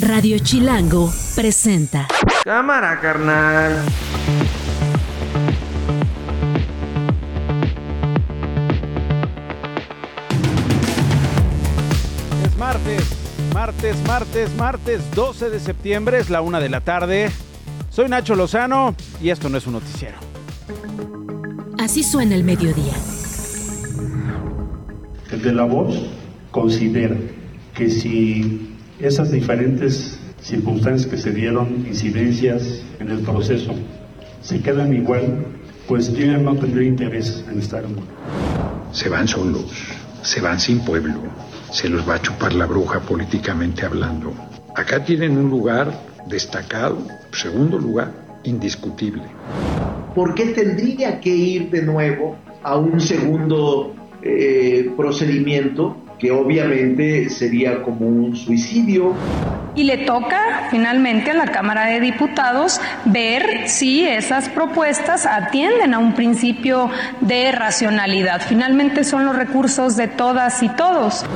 Radio Chilango presenta. Cámara, carnal. Es martes, martes, martes, martes, 12 de septiembre, es la una de la tarde. Soy Nacho Lozano y esto no es un noticiero. Así suena el mediodía. Desde la voz considera que si esas diferentes circunstancias que se dieron, incidencias en el proceso, se quedan igual, pues yo ya no tendré interés en estar en Se van solos, se van sin pueblo, se los va a chupar la bruja políticamente hablando. Acá tienen un lugar destacado, segundo lugar, indiscutible. ¿Por qué tendría que ir de nuevo a un segundo eh, procedimiento que obviamente sería como un suicidio. Y le toca finalmente a la Cámara de Diputados ver si esas propuestas atienden a un principio de racionalidad. Finalmente son los recursos de todas y todos.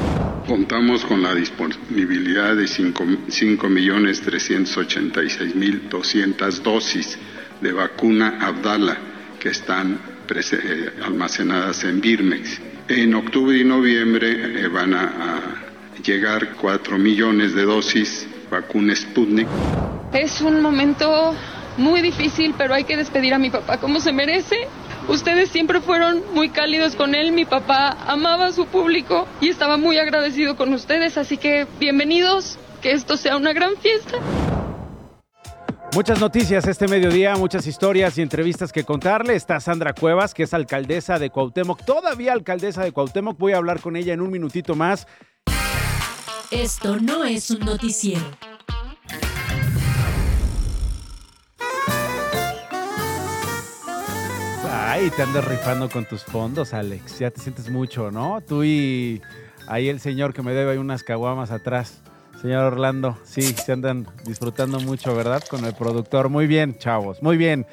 Contamos con la disponibilidad de 5.386.200 dosis de vacuna Abdala que están almacenadas en Birmex en octubre y noviembre eh, van a, llegar 4 millones de dosis vacuna Sputnik. Es un momento muy difícil, pero hay que despedir a mi papá como se merece. Ustedes siempre fueron muy cálidos con él, mi papá amaba a su público y estaba muy agradecido con ustedes, así que bienvenidos, que esto sea una gran fiesta. Muchas noticias este mediodía, muchas historias y entrevistas que contarle. Está Sandra Cuevas, que es alcaldesa de Cuauhtémoc, todavía alcaldesa de Cuauhtémoc. Voy a hablar con ella en un minutito más. Esto no es un noticiero. Ay, te andas rifando con tus fondos, Alex. Ya te sientes mucho, ¿no? Tú y ahí el señor que me debe unas caguamas atrás. Señor Orlando, sí, se andan disfrutando mucho, ¿verdad? Con el productor. Muy bien, chavos, muy bien.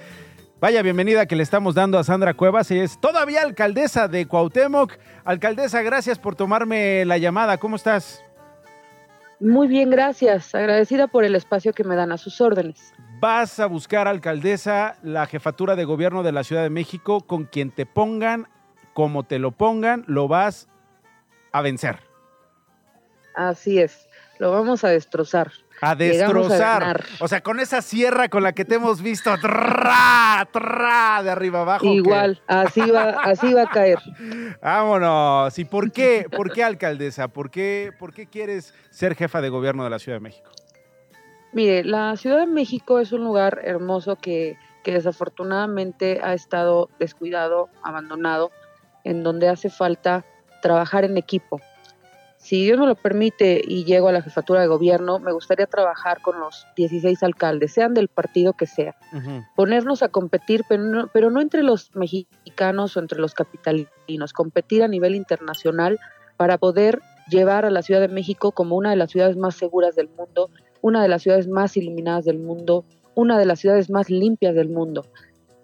Vaya bienvenida que le estamos dando a Sandra Cuevas. Ella es todavía alcaldesa de Cuauhtémoc. Alcaldesa, gracias por tomarme la llamada. ¿Cómo estás? Muy bien, gracias. Agradecida por el espacio que me dan a sus órdenes. Vas a buscar, alcaldesa, la jefatura de gobierno de la Ciudad de México. Con quien te pongan, como te lo pongan, lo vas a vencer. Así es lo vamos a destrozar. A destrozar. o sea, con esa sierra con la que te hemos visto de arriba abajo. Igual, así va, así va a caer. Vámonos. ¿Y por qué, por qué alcaldesa? ¿Por qué, ¿Por qué quieres ser jefa de gobierno de la Ciudad de México? Mire, la Ciudad de México es un lugar hermoso que, que desafortunadamente ha estado descuidado, abandonado, en donde hace falta trabajar en equipo si Dios me lo permite y llego a la jefatura de gobierno, me gustaría trabajar con los 16 alcaldes, sean del partido que sea, ponernos a competir, pero no, pero no entre los mexicanos o entre los capitalinos, competir a nivel internacional para poder llevar a la Ciudad de México como una de las ciudades más seguras del mundo, una de las ciudades más iluminadas del mundo, una de las ciudades más limpias del mundo.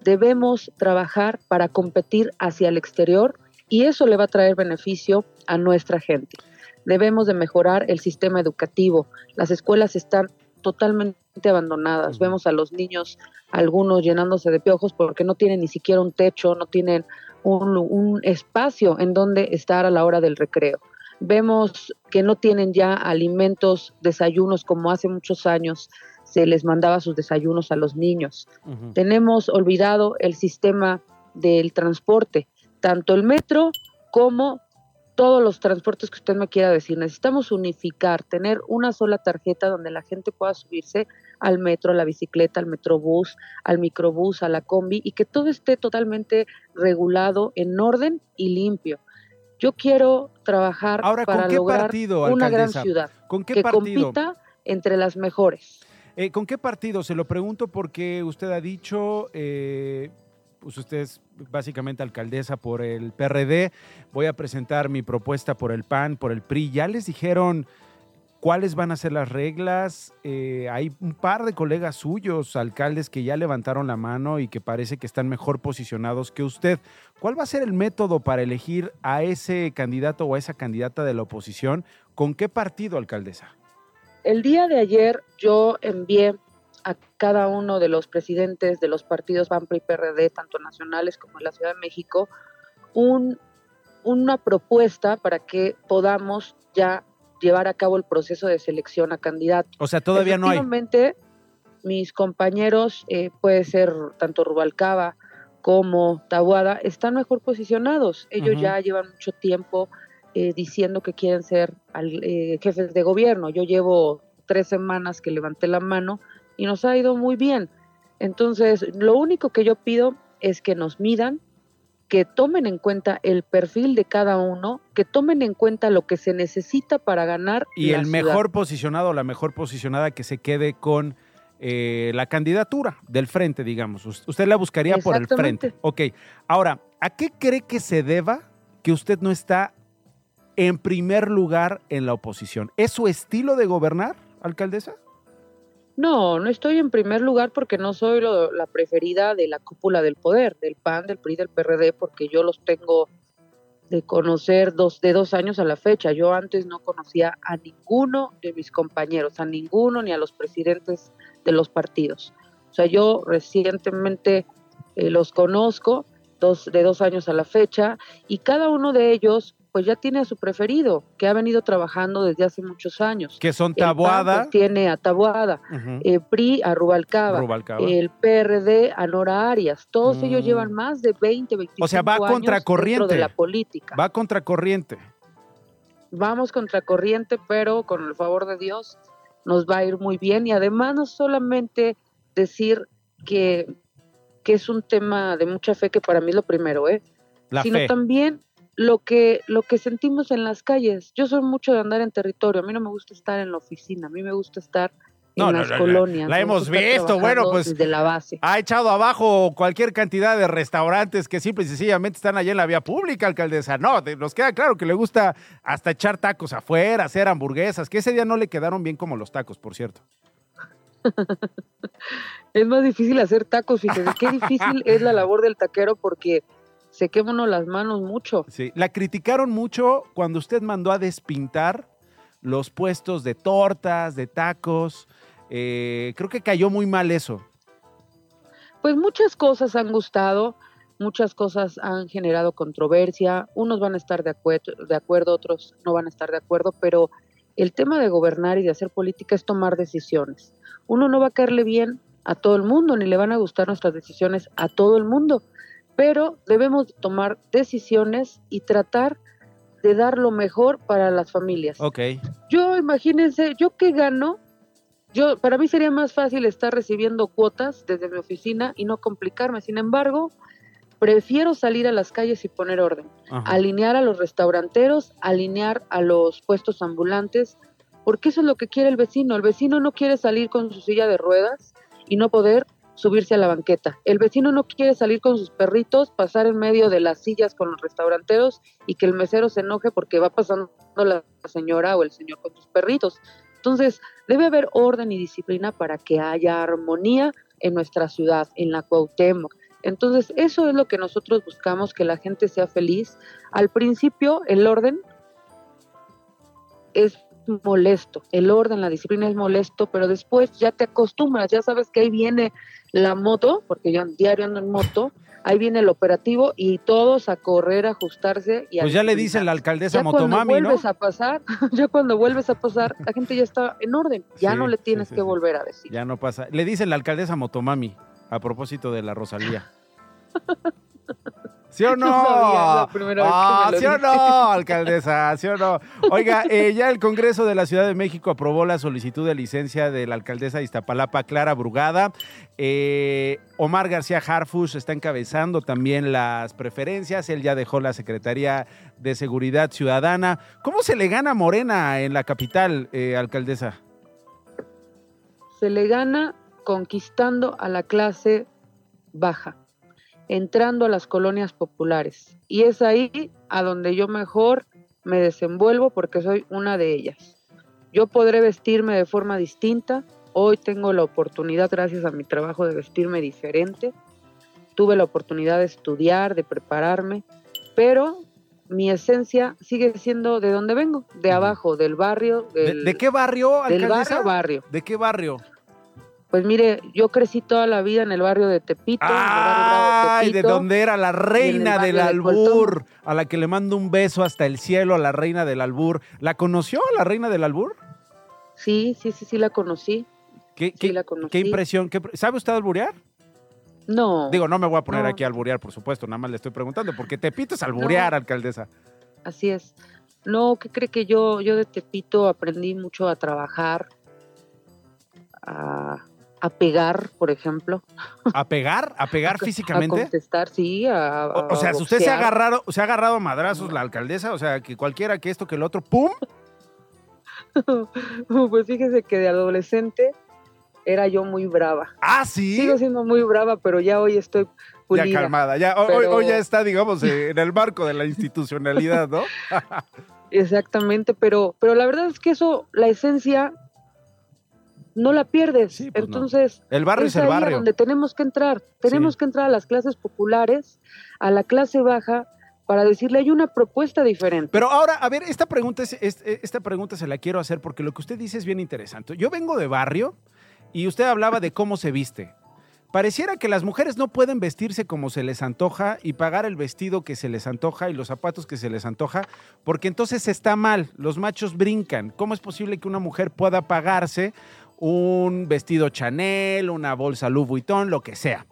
Debemos trabajar para competir hacia el exterior y eso le va a traer beneficio a nuestra gente debemos de mejorar el sistema educativo. Las escuelas están totalmente abandonadas. Vemos a los niños, algunos llenándose de piojos porque no tienen ni siquiera un techo, no tienen un, espacio en donde estar a la hora del recreo. Vemos que no tienen ya alimentos, desayunos como hace muchos años se les mandaba sus desayunos a los niños. Tenemos olvidado el sistema del transporte, tanto el metro como todos los transportes que usted me quiera decir. Necesitamos unificar, tener una sola tarjeta donde la gente pueda subirse al metro, a la bicicleta, al metrobús, al microbús, a la combi y que todo esté totalmente regulado, en orden y limpio. Yo quiero trabajar para lograr una gran ciudad ¿Con qué que partido? compita entre las mejores. Eh, ¿Con qué partido? Se lo pregunto porque usted ha dicho eh, pues usted es básicamente alcaldesa por el PRD, voy a presentar mi propuesta por el PAN, por el PRI. ¿Ya les dijeron cuáles van a ser las reglas? Eh, hay un par de colegas suyos, alcaldes, que ya levantaron la mano y que parece que están mejor posicionados que usted. ¿Cuál va a ser el método para elegir a ese candidato o a esa candidata de la oposición? ¿Con qué partido, alcaldesa? el día de ayer yo envié a cada uno de los presidentes de los partidos PAN, y PRD, tanto nacionales como en la Ciudad de México, un, una propuesta para que podamos ya llevar a cabo el proceso de selección a candidatos. O sea, todavía no hay. Mis compañeros, eh, puede ser tanto Rubalcaba como Tabuada, están mejor posicionados. Ellos ya llevan mucho tiempo eh, diciendo que quieren ser al- eh, jefes de gobierno. Yo llevo tres semanas que levanté la mano y nos ha ido muy bien. Entonces, lo único que yo pido es que nos midan, que tomen en cuenta el perfil de cada uno, que tomen en cuenta lo que se necesita para ganar. Y la el ciudad. mejor posicionado o la mejor posicionada que se quede con eh, la candidatura del frente, digamos. Us- Usted la buscaría por el frente. Ok. Ahora, ¿a qué cree que se deba que usted no está en primer lugar en la oposición? ¿Es su estilo de gobernar, alcaldesa? No, no estoy en primer lugar porque no soy lo- la preferida de la cúpula del poder, del PAN, del PRI, del PRD, porque yo los tengo de conocer dos, de dos años a la fecha. Yo antes no conocía a ninguno de mis compañeros, a ninguno ni a los presidentes de los partidos. O sea, yo recientemente eh, los conozco dos, de dos años a la fecha y cada uno de ellos pues ya tiene a su preferido, que ha venido trabajando desde hace muchos años. Que son El PAN, Taboada. pues, tiene a Taboada, Ujú. eh, PRI a Rubalcaba, Rubalcaba. el PRD a Nora Arias. Todos ellos Mm. llevan más de 20, 25 O sea, va años contracorriente. de la política. Va contracorriente. Vamos contracorriente, pero con el favor de Dios nos va a ir muy bien. Y además no solamente decir que, que es un tema de mucha fe, que para mí es lo primero, ¿eh? La sino fe. también lo que, lo que sentimos en las calles. Yo soy mucho de andar en territorio, a mí no me gusta estar en la oficina, a mí me gusta estar No, en no, las no, colonias. la hemos visto, bueno, pues, Desde la base. Ha echado abajo cualquier cantidad de restaurantes que simple y sencillamente están allá en la vía pública, alcaldesa. No, te- nos queda claro que le gusta hasta echar tacos afuera, hacer hamburguesas, que ese día no le quedaron bien como los tacos, por cierto. Es más difícil hacer tacos, fíjate, qué difícil es la labor del taquero porque se quema uno las manos mucho. Sí, la criticaron mucho cuando usted mandó a despintar los puestos de tortas, de tacos. Eh, creo que cayó muy mal eso. Pues muchas cosas han gustado, muchas cosas han generado controversia, unos van a estar de, acuer- de acuerdo, otros no van a estar de acuerdo, pero el tema de gobernar y de hacer política es tomar decisiones. Uno no va a caerle bien a todo el mundo, ni le van a gustar nuestras decisiones a todo el mundo, pero debemos tomar decisiones y tratar de dar lo mejor para las familias. Ok. Yo, imagínense, yo que gano, yo, para mí sería más fácil estar recibiendo cuotas desde mi oficina y no complicarme. Sin embargo, prefiero salir a las calles y poner orden, Ajá. alinear a los restauranteros, alinear a los puestos ambulantes, porque eso es lo que quiere el vecino. El vecino no quiere salir con su silla de ruedas y no poder subirse a la banqueta. El vecino no quiere salir con sus perritos, pasar en medio de las sillas con los restauranteros y que el mesero se enoje porque va pasando la señora o el señor con sus perritos. Entonces, debe haber orden y disciplina para que haya armonía en nuestra ciudad, en la Cuauhtémoc. Entonces, eso es lo que nosotros buscamos, que la gente sea feliz. Al principio, el orden es molesto, el orden, la disciplina es molesto, pero después ya te acostumbras, ya sabes que ahí viene la moto, porque yo diario ando en moto, ahí viene el operativo y todos a correr, a ajustarse y a Pues ya le dice la alcaldesa Ya cuando Motomami, ¿no? vuelves a pasar, ya cuando vuelves a pasar, la gente ya está en orden, ya Sí, no le tienes sí, que volver a decir. Ya no pasa. Le dice la alcaldesa Motomami a propósito de la Rosalía. ¿Sí o no? Ah, ¿Sí o no, alcaldesa? ¿Sí o no? Oiga, eh, ya el Congreso de la Ciudad de México aprobó la solicitud de licencia de la alcaldesa de Iztapalapa, Clara Brugada. Eh, Omar García Harfush está encabezando también las preferencias. Él ya dejó la Secretaría de Seguridad Ciudadana. ¿Cómo se le gana a Morena en la capital, eh, alcaldesa? Se le gana conquistando a la clase baja, entrando a las colonias populares. Y es ahí a donde yo mejor me desenvuelvo porque soy una de ellas. Yo podré vestirme de forma distinta. Hoy tengo la oportunidad, gracias a mi trabajo, de vestirme diferente. Tuve la oportunidad de estudiar, de prepararme, pero mi esencia sigue siendo de donde vengo, de abajo, del barrio. ¿De, Del, de qué barrio, Del barrio, barrio. ¿De qué barrio? Pues mire, yo crecí toda la vida en el barrio de Tepito. en el barrio Bravo Ay, de donde era la reina del de albur, a la que le mando un beso hasta el cielo, a la reina del albur. ¿La conoció la reina del albur? Sí, sí, sí, sí la conocí. ¿Qué, Sí, qué- la conocí. qué impresión? qué ¿Sabe usted alburear? No. Digo, no me voy a poner No. aquí a alburear, por supuesto, nada más le estoy preguntando, porque Tepito es alburear, No. alcaldesa. Así es. No, ¿qué cree que yo, yo de Tepito aprendí mucho a trabajar, a, a pegar, por ejemplo. ¿A pegar? ¿A pegar A físicamente? contestar, sí. A, O, o a sea, si usted se ha agarrado, se ha agarrado a madrazos la alcaldesa, o sea, que cualquiera que esto que el otro, ¡pum! pues fíjese que de adolescente era yo muy brava. Ah, sí. Sigo siendo muy brava, pero ya hoy estoy pulida. Ya calmada, ya, hoy- hoy ya está, digamos, eh, en el marco de la institucionalidad, ¿no? Exactamente, pero, pero la verdad es que eso, la esencia, no la pierdes. Sí, pues no. Entonces, El barrio es el ahí a barrio. donde tenemos que entrar. Tenemos Sí. que entrar a las clases populares, a la clase baja, para decirle hay una propuesta diferente. Pero ahora, a ver, esta pregunta, es, es- esta pregunta se la quiero hacer porque lo que usted dice es bien interesante. Yo vengo de barrio y usted hablaba de cómo se viste. Pareciera que las mujeres no pueden vestirse como se les antoja y pagar el vestido que se les antoja y los zapatos que se les antoja, porque entonces está mal, los machos brincan. ¿Cómo es posible que una mujer pueda pagarse un vestido Chanel, una bolsa Louis Vuitton, lo que sea?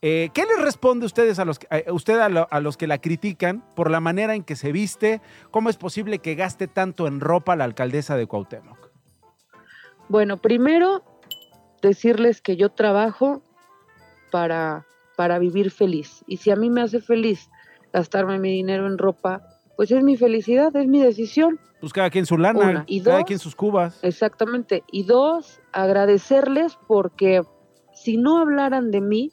Eh, ¿Qué les responde ustedes a los, a usted a, a los que la critican por la manera en que se viste? ¿Cómo es posible que gaste tanto en ropa la alcaldesa de Cuauhtémoc? Bueno, primero decirles que yo trabajo para, para vivir feliz. Y si a mí me hace feliz gastarme mi dinero en ropa, pues es mi felicidad, es mi decisión. Pues cada quien su lana, Una. Y cada dos, quien sus cubas. Exactamente. Y dos, agradecerles porque si no hablaran de mí,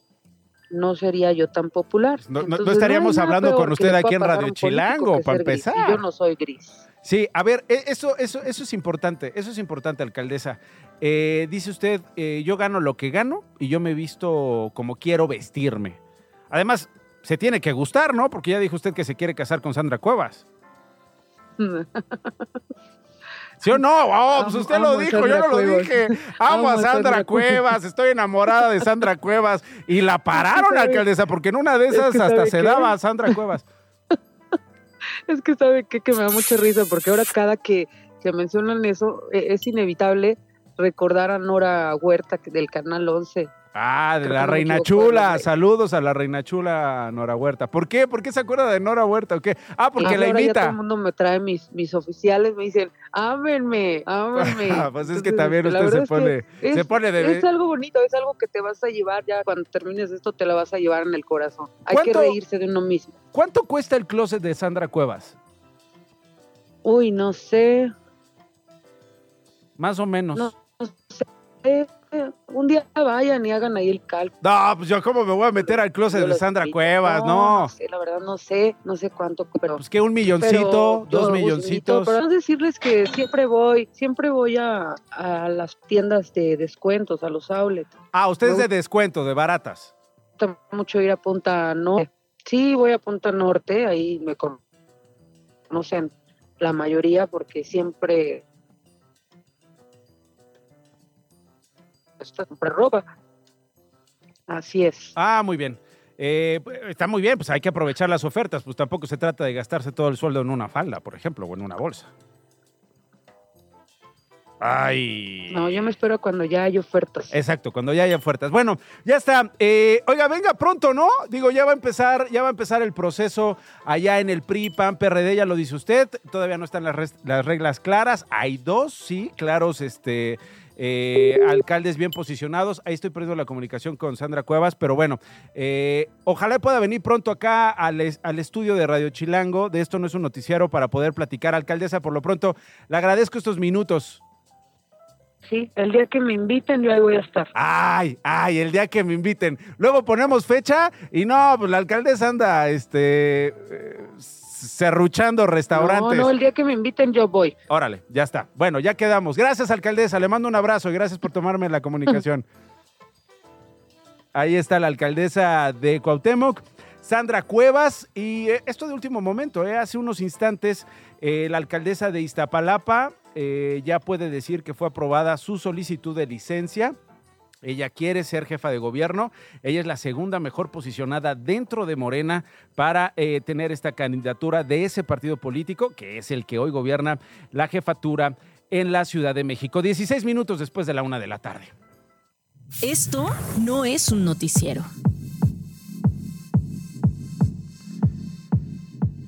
no sería yo tan popular. No- estaríamos hablando con usted aquí en Radio Chilango, para gris. empezar. Y yo no soy gris. Sí, a ver, e- eso, eso, eso es importante, eso es importante, alcaldesa. Eh, dice usted, eh, yo gano lo que gano y yo me visto como quiero vestirme. Además, se tiene que gustar, ¿no? Porque ya dijo usted que se quiere casar con Sandra Cuevas. ¿Sí o no? Oh, pues Amo- usted lo amo dijo, yo no lo dije. Amo a Amo a Sandra Sandra Cuevas, Cuevas. estoy enamorada de Sandra Cuevas. Y la pararon, alcaldesa, porque en una de Es esas que hasta ¿sabe se qué? daba a Sandra Cuevas. Es que sabe qué? que me da mucha risa porque ahora cada que se mencionan eso eh, es inevitable recordar a Nora Huerta que del Canal 11. Ah, de Creo la Reina Chula. Saludos a la Reina Chula Nora Huerta. ¿Por qué? ¿Por qué se acuerda de Nora Huerta o qué? Ah, porque Ah, la ahora ya todo invita. el mundo me trae mis, mis oficiales, me dicen, ámenme, ámenme. Pues es que Entonces, también la usted se verdad es que pone, se es- pone de... Es algo bonito, es algo que te vas a llevar ya cuando termines esto, te lo vas a llevar en el corazón. Hay que ¿Cuánto- reírse de uno mismo. ¿Cuánto cuesta el closet de Sandra Cuevas? Uy, no sé, Más o menos. no, no sé. Un día vayan y hagan ahí el cálculo. No, pues yo cómo me voy a meter al closet Yo de Sandra invito. Cuevas, no. No sé, la verdad no sé, no sé cuánto, pero... Pues que un milloncito, dos milloncitos. Pero no decirles que siempre voy, siempre voy a, a las tiendas de descuentos, a los outlets. Ah, usted es no. de descuento, de baratas. Gusta mucho ir a Punta Norte. Sí, voy a Punta Norte, ahí me con- conocen la mayoría porque siempre está comprar ropa. Así es. Ah, muy bien. Eh, pues, está muy bien, pues hay que aprovechar las ofertas. Pues tampoco se trata de gastarse todo el sueldo en una falda, por ejemplo, o en una bolsa. Ay. No, yo me espero cuando ya hay ofertas. Exacto, cuando ya haya ofertas. Bueno, ya está. Eh, oiga, venga pronto, ¿no? Digo, ya va a empezar, ya va a empezar el proceso allá en el PRI, PAN, PRD, ya lo dice usted. Todavía no están las, las reglas claras. Hay dos, sí, claros, este. Eh, alcaldes bien posicionados. Ahí estoy perdiendo la comunicación con Sandra Cuevas, pero bueno, eh, ojalá pueda venir pronto acá al, es- al estudio de Radio Chilango. De esto no es un noticiero para poder platicar. Alcaldesa, por lo pronto, le agradezco estos minutos. Sí, el día que me inviten yo ahí voy a estar. Ay, ay, el día que me inviten. Luego ponemos fecha y no, pues la alcaldesa anda, este, eh, serruchando restaurantes. No, no, el día que me inviten yo voy. Órale, ya está. Bueno, ya quedamos. Gracias, alcaldesa. Le mando un abrazo y gracias por tomarme la comunicación. Ahí está la alcaldesa de Cuauhtémoc. Sandra Cuevas. Y eh, esto de último momento, eh, hace unos instantes eh, la alcaldesa de Iztapalapa eh, ya puede decir que fue aprobada su solicitud de licencia. Ella quiere ser jefa de gobierno. Ella es la segunda mejor posicionada dentro de Morena para eh, tener esta candidatura de ese partido político, que es el que hoy gobierna la jefatura en la Ciudad de México. 16 minutos después de la una de la tarde. Esto no es un noticiero.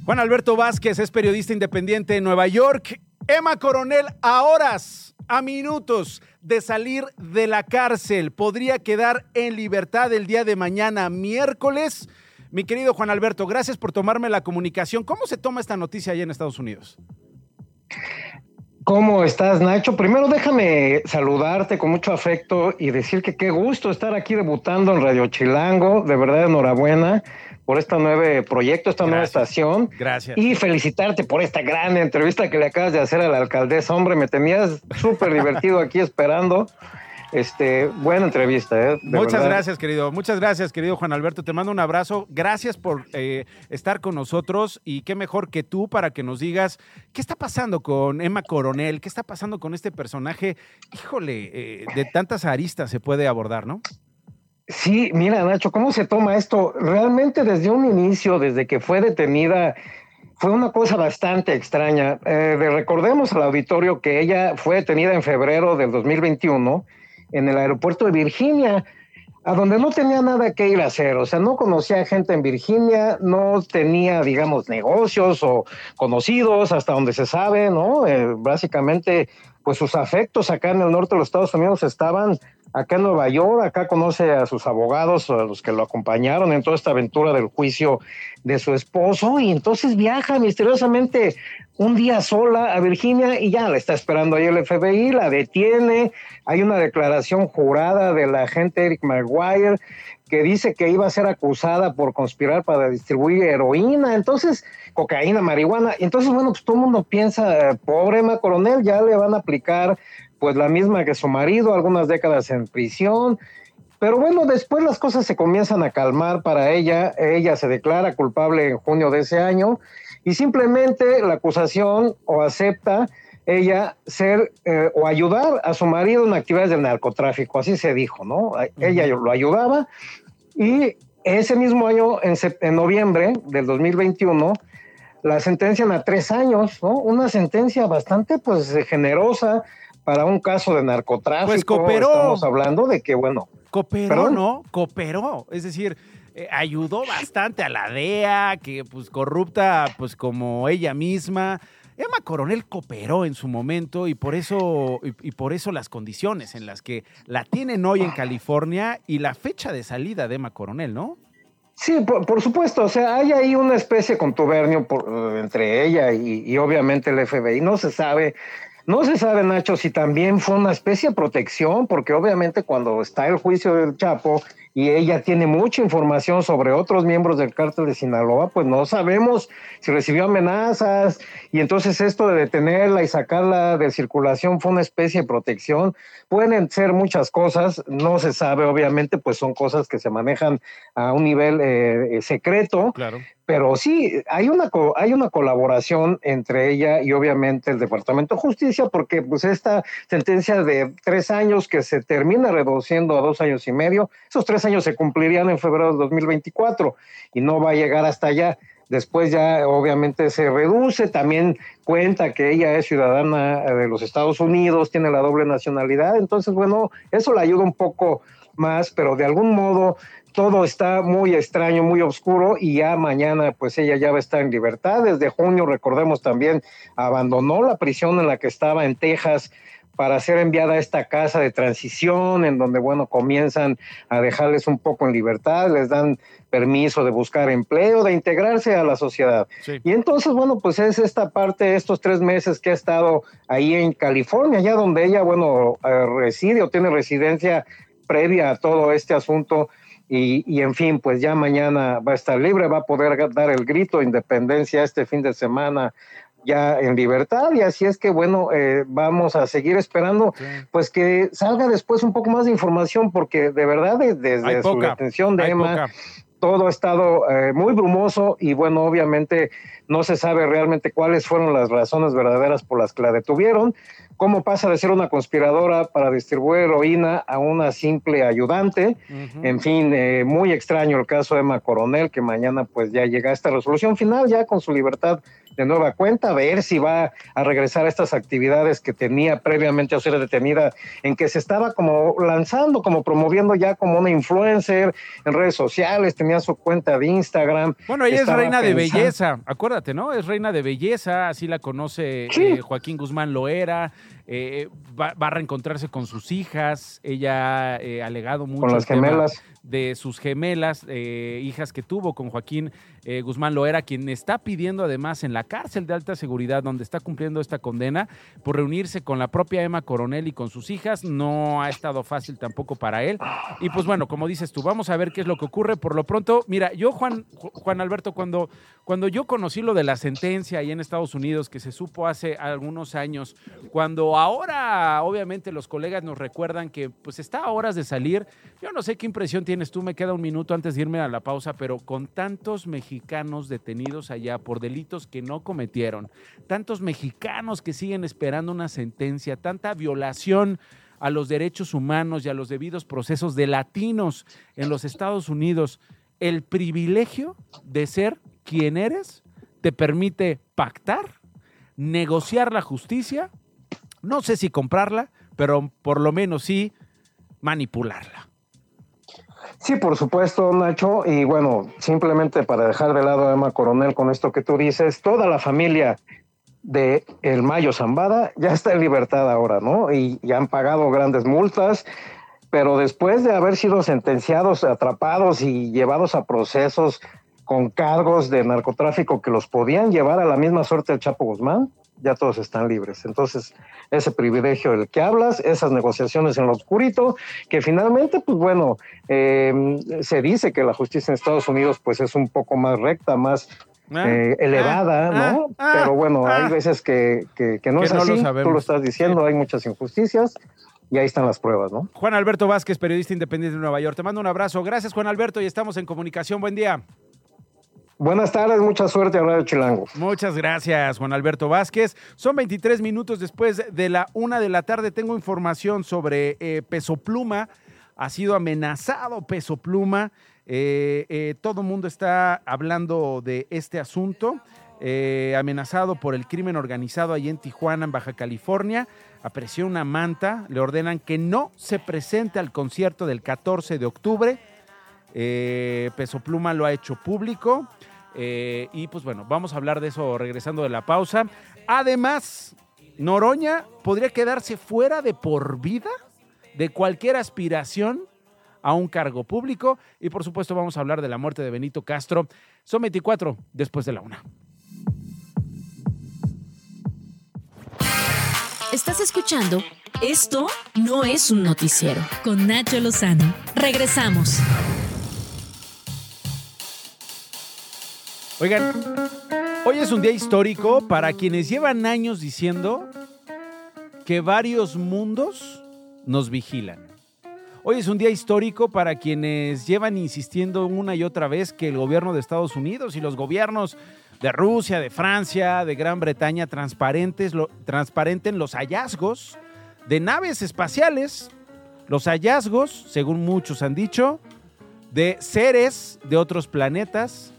Juan Alberto Vázquez es periodista independiente en Nueva York. Emma Coronel, a horas, a minutos de salir de la cárcel, podría quedar en libertad el día de mañana, miércoles. Mi querido Juan Alberto, gracias por tomarme la comunicación. ¿Cómo se toma esta noticia allá en Estados Unidos? ¿Cómo estás, Nacho? Primero déjame saludarte con mucho afecto y decir que qué gusto estar aquí debutando en Radio Chilango. De verdad, enhorabuena por este nuevo proyecto, esta nueva estación. Gracias. Y felicitarte por esta gran entrevista que le acabas de hacer a la alcaldesa. Hombre, me tenías súper divertido aquí esperando. Este, buena entrevista, ¿eh? Muchas verdad. gracias, querido. Muchas gracias, querido Juan Alberto. Te mando un abrazo. Gracias por eh, estar con nosotros y qué mejor que tú para que nos digas qué está pasando con Emma Coronel, qué está pasando con este personaje. Híjole, eh, de tantas aristas se puede abordar, ¿no? Sí, mira, Nacho, ¿cómo se toma esto? Realmente desde un inicio, desde que fue detenida, fue una cosa bastante extraña. Eh, de- recordemos al auditorio que ella fue detenida en febrero del 2021 en el aeropuerto de Virginia, a donde no tenía nada que ir a hacer. O sea, no conocía gente en Virginia, no tenía, digamos, negocios o conocidos, hasta donde se sabe, ¿no? Eh, básicamente, pues sus afectos acá en el norte de los Estados Unidos estaban acá en Nueva York, acá conoce a sus abogados, a los que lo acompañaron en toda esta aventura del juicio de su esposo, y entonces viaja misteriosamente un día sola a Virginia y ya la está esperando ahí el FBI, la detiene, hay una declaración jurada del agente Eric Maguire que dice que iba a ser acusada por conspirar para distribuir heroína, entonces cocaína, marihuana, entonces bueno, pues todo el mundo piensa, pobre Emma Coronel, ya le van a aplicar pues la misma que su marido, algunas décadas en prisión. Pero bueno, después las cosas se comienzan a calmar para ella. Ella se declara culpable en junio de ese año y simplemente la acusación o acepta ella ser eh, o ayudar a su marido en actividades de narcotráfico, así se dijo, ¿no? Ella lo ayudaba y ese mismo año, en, en noviembre del 2021, la sentencian a tres años, ¿no? Una sentencia bastante, pues, generosa para un caso de narcotráfico. Pues cooperó. Estamos hablando de que, bueno, Cooperó, ¿Perdón? ¿no? Cooperó. Es decir, eh, ayudó bastante a la DEA, que pues corrupta pues como ella misma. Emma Coronel cooperó en su momento y por eso y, y por eso las condiciones en las que la tienen hoy en California y la fecha de salida de Emma Coronel, ¿no? Sí, por, por supuesto, o sea, hay ahí una especie de contubernio por, entre ella y, y obviamente el FBI. No se sabe, no se sabe, Nacho, si también fue una especie de protección, porque obviamente cuando está el juicio del Chapo y ella tiene mucha información sobre otros miembros del cártel de Sinaloa, pues no sabemos si recibió amenazas y entonces esto de detenerla y sacarla de circulación fue una especie de protección. Pueden ser muchas cosas, no se sabe, obviamente, pues son cosas que se manejan a un nivel eh, eh, secreto, Claro. pero sí, hay una, hay una colaboración entre ella y obviamente el Departamento de Justicia, porque pues esta sentencia de tres años que se termina reduciendo a dos años y medio, esos tres años se cumplirían en febrero de 2024 y no va a llegar hasta allá. Después ya obviamente se reduce, también cuenta que ella es ciudadana eh, de los Estados Unidos, tiene la doble nacionalidad, entonces bueno, eso la ayuda un poco más, pero de algún modo todo está muy extraño, muy oscuro y ya mañana pues ella ya va a estar en libertad. Desde junio, recordemos también, abandonó la prisión en la que estaba en Texas para ser enviada a esta casa de transición en donde, bueno, comienzan a dejarles un poco en libertad, les dan permiso de buscar empleo, de integrarse a la sociedad. Sí. Y entonces, bueno, pues es esta parte, estos tres meses que ha estado ahí en California, ya donde ella, bueno, eh, reside o tiene residencia previa a todo este asunto. Y, y, en fin, pues ya mañana va a estar libre, va a poder dar el grito de independencia este fin de semana ya en libertad y así es que bueno, eh, vamos a seguir esperando pues que salga después un poco más de información porque de verdad de- desde Hay su detención de Emma poca. todo ha estado eh, muy brumoso y bueno, obviamente no se sabe realmente cuáles fueron las razones verdaderas por las que la detuvieron, cómo pasa de ser una conspiradora para distribuir heroína a una simple ayudante. En fin, eh, muy extraño el caso de Emma Coronel, que mañana pues ya llega a esta resolución final, ya con su libertad de nueva cuenta, a ver si va a regresar a estas actividades que tenía previamente a ser detenida, en que se estaba como lanzando, como promoviendo ya como una influencer en redes sociales, tenía su cuenta de Instagram. Bueno, ella es reina de belleza, acuérdate, ¿no? Es reina de belleza, así la conoce eh, Joaquín Guzmán Loera. Eh, va, a reencontrarse con sus hijas. Ella ha alegado mucho. Con las gemelas de sus gemelas, eh, hijas que tuvo con Joaquín eh, Guzmán Loera, quien está pidiendo además en la cárcel de alta seguridad donde está cumpliendo esta condena por reunirse con la propia Emma Coronel y con sus hijas. No ha estado fácil tampoco para él. Y pues bueno, como dices tú, vamos a ver qué es lo que ocurre. Por lo pronto, mira, yo Juan, Juan Alberto, cuando, cuando yo conocí lo de la sentencia ahí en Estados Unidos, que se supo hace algunos años, cuando ahora obviamente los colegas nos recuerdan que pues está a horas de salir, yo no sé qué impresión tiene tú, me queda un minuto antes de irme a la pausa, pero con tantos mexicanos detenidos allá por delitos que no cometieron, tantos mexicanos que siguen esperando una sentencia, tanta violación a los derechos humanos y a los debidos procesos de latinos en los Estados Unidos, el privilegio de ser quien eres te permite pactar, negociar la justicia, no sé si comprarla, pero por lo menos sí manipularla. Sí, por supuesto, Nacho. Y bueno, simplemente para dejar de lado a Emma Coronel con esto que tú dices, toda la familia de el Mayo Zambada ya está en libertad ahora, ¿no? Y ya han pagado grandes multas, pero después de haber sido sentenciados, atrapados y llevados a procesos con cargos de narcotráfico que los podían llevar a la misma suerte del Chapo Guzmán, ya todos están libres. Entonces, ese privilegio del que hablas, esas negociaciones en lo oscurito, que finalmente, pues bueno, em, se dice que la justicia en Estados Unidos pues es un poco más recta, más ah, eh, elevada, ah, ¿no? Ah, Pero bueno, hay veces que, no es así, tú lo estás diciendo, hay muchas injusticias. Y ahí están las pruebas, ¿no? Juan Alberto Vázquez, periodista independiente de Nueva York. Te mando un abrazo. Gracias, Juan Alberto, y estamos en comunicación. Buen día. Buenas tardes, mucha suerte a Radio Chilango. Muchas gracias, Juan Alberto Vázquez. Son 23 minutos después de la una de la tarde. Tengo información sobre eh, Peso Pluma. Ha sido amenazado Peso Pluma. Eh, eh, todo el mundo está hablando de este asunto. amenazado por el crimen organizado ahí en Tijuana, en Baja California. Apreció una manta. Le ordenan que no se presente al concierto del 14 de octubre. Peso Pluma lo ha hecho público. Eh, y pues bueno, vamos a hablar de eso regresando de la pausa. Además, Noroña podría quedarse fuera de por vida de cualquier aspiración a un cargo público. Y por supuesto vamos a hablar de la muerte de Benito Castro. Son 24 después de la una. Estás escuchando Esto no es un noticiero con Nacho Lozano. Regresamos. Oigan, hoy es un día histórico para quienes llevan años diciendo que varios mundos nos vigilan. Hoy es un día histórico para quienes llevan insistiendo una y otra vez que el gobierno de Estados Unidos y los gobiernos de Rusia, de Francia, de Gran Bretaña transparenten los hallazgos de naves espaciales, los hallazgos, según muchos han dicho, de seres de otros planetas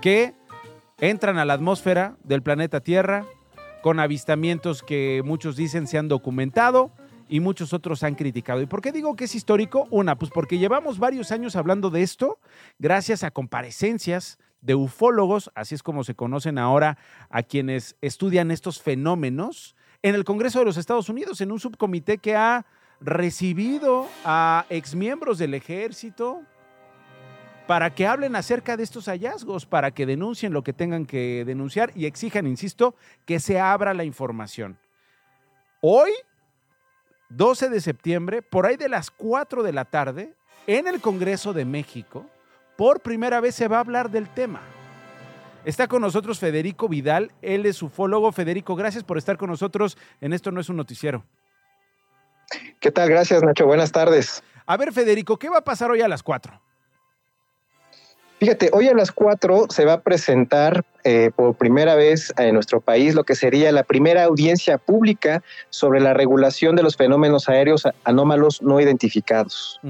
que entran a la atmósfera del planeta Tierra con avistamientos que muchos dicen se han documentado y muchos otros han criticado. ¿Y por qué digo que es histórico? Una, pues porque llevamos varios años hablando de esto gracias a comparecencias de ufólogos, así es como se conocen ahora a quienes estudian estos fenómenos, en el Congreso de los Estados Unidos, en un subcomité que ha recibido a exmiembros del ejército, para que hablen acerca de estos hallazgos, para que denuncien lo que tengan que denunciar y exijan, insisto, que se abra la información. Hoy, 12 de septiembre, por ahí de las 4 de la tarde, en el Congreso de México, por primera vez se va a hablar del tema. Está con nosotros Federico Vidal, él es ufólogo. Federico, gracias por estar con nosotros en Esto No es un Noticiero. ¿Qué tal? Gracias, Nacho. Buenas tardes. A ver, Federico, ¿qué va a pasar hoy a las 4? Fíjate, hoy a las 4 se va a presentar eh, por primera vez en nuestro país lo que sería la primera audiencia pública sobre la regulación de los fenómenos aéreos anómalos no identificados.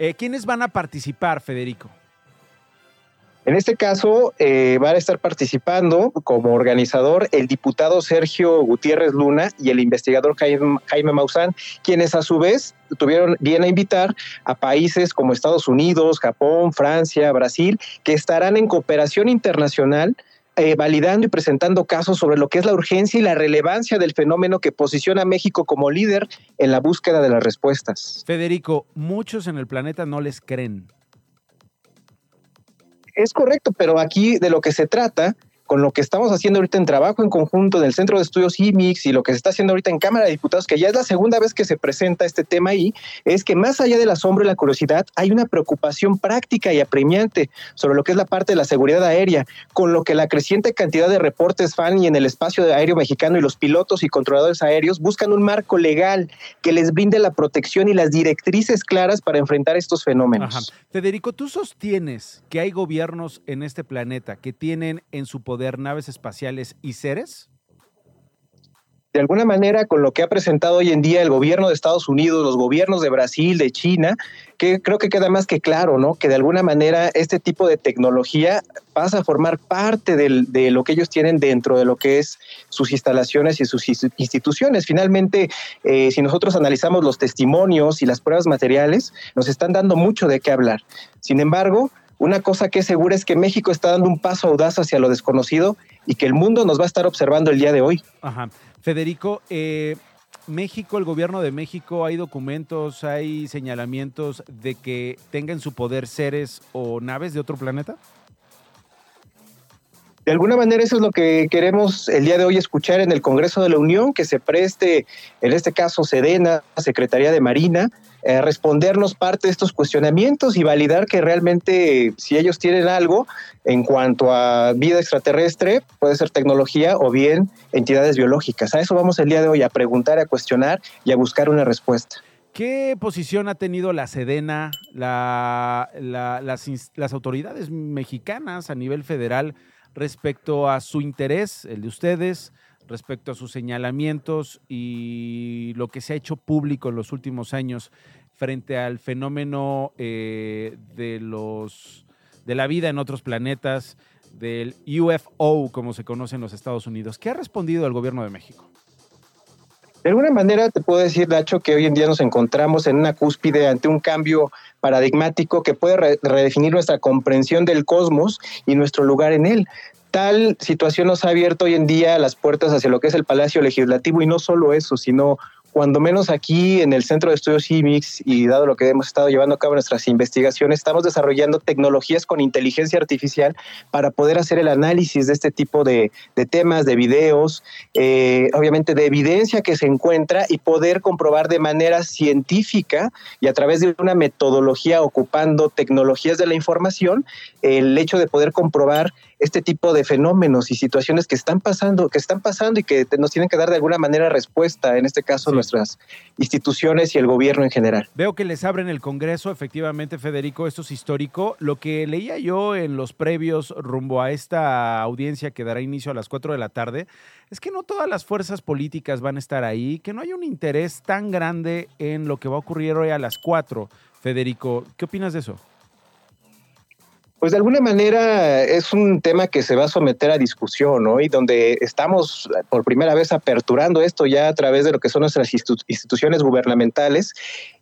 Eh, ¿Quiénes van a participar, Federico? En este caso, eh, van a estar participando como organizador el diputado Sergio Gutiérrez Luna y el investigador Jaime, Maussan, quienes a su vez tuvieron bien a invitar a países como Estados Unidos, Japón, Francia, Brasil, que estarán en cooperación internacional eh, validando y presentando casos sobre lo que es la urgencia y la relevancia del fenómeno que posiciona a México como líder en la búsqueda de las respuestas. Federico, muchos en el planeta no les creen. Es correcto, pero aquí de lo que se trata con lo que estamos haciendo ahorita en trabajo en conjunto en el Centro de Estudios IMIX y lo que se está haciendo ahorita en Cámara de Diputados, que ya es la segunda vez que se presenta este tema ahí, es que más allá del asombro y la curiosidad, hay una preocupación práctica y apremiante sobre lo que es la parte de la seguridad aérea, con lo que la creciente cantidad de reportes FAN y en el espacio aéreo mexicano y los pilotos y controladores aéreos buscan un marco legal que les brinde la protección y las directrices claras para enfrentar estos fenómenos. Federico, ¿tú sostienes que hay gobiernos en este planeta que tienen en su naves espaciales y seres? de alguna manera con lo que ha presentado hoy en día el gobierno de Estados Unidos, los gobiernos de Brasil, de China, que creo que queda más que claro, ¿no? Que de alguna manera este tipo de tecnología pasa a formar parte de lo que ellos tienen dentro de lo que es sus instalaciones y sus instituciones. Finalmente, eh, si nosotros analizamos los testimonios y las pruebas materiales, nos están dando mucho de qué hablar. Sin embargo, una cosa que es segura es que México está dando un paso audaz hacia lo desconocido y que el mundo nos va a estar observando el día de hoy. Ajá. Federico, eh, México, el gobierno de México, hay documentos, hay señalamientos de que tenga en su poder seres o naves de otro planeta? De alguna manera eso es lo que queremos el día de hoy escuchar en el Congreso de la Unión, que se preste, en este caso, Sedena, Secretaría de Marina, eh, respondernos parte de estos cuestionamientos y validar que realmente si ellos tienen algo en cuanto a vida extraterrestre, puede ser tecnología o bien entidades biológicas. A eso vamos el día de hoy, a preguntar, a cuestionar y a buscar una respuesta. ¿Qué posición ha tenido la Sedena, las, las autoridades mexicanas a nivel federal respecto a su interés, el de ustedes, respecto a sus señalamientos y lo que se ha hecho público en los últimos años frente al fenómeno eh, de los de la vida en otros planetas, del UFO, como se conoce en los Estados Unidos. ¿Qué ha respondido el gobierno de México? De alguna manera te puedo decir, Nacho, que hoy en día nos encontramos en una cúspide ante un cambio paradigmático que puede redefinir nuestra comprensión del cosmos y nuestro lugar en él tal situación nos ha abierto hoy en día las puertas hacia lo que es el Palacio Legislativo y no solo eso, sino cuando menos aquí en el Centro de Estudios CIMIX y dado lo que hemos estado llevando a cabo nuestras investigaciones, estamos desarrollando tecnologías con inteligencia artificial para poder hacer el análisis de este tipo de, temas, de videos, eh, obviamente de evidencia que se encuentra y poder comprobar de manera científica y a través de una metodología ocupando tecnologías de la información el hecho de poder comprobar este tipo de fenómenos y situaciones que están pasando, que están pasando y que nos tienen que dar de alguna manera respuesta, en este caso nuestras instituciones y el gobierno en general. Veo que les abren el Congreso, efectivamente, Federico, esto es histórico. Lo que leía yo en los previos rumbo a esta audiencia que dará inicio a las 4 de la tarde, es que no todas las fuerzas políticas van a estar ahí, que no hay un interés tan grande en lo que va a ocurrir hoy a las 4. Federico, ¿qué opinas de eso? Pues de alguna manera es un tema que se va a someter a discusión hoy, donde estamos por primera vez aperturando esto ya a través de lo que son nuestras instituciones gubernamentales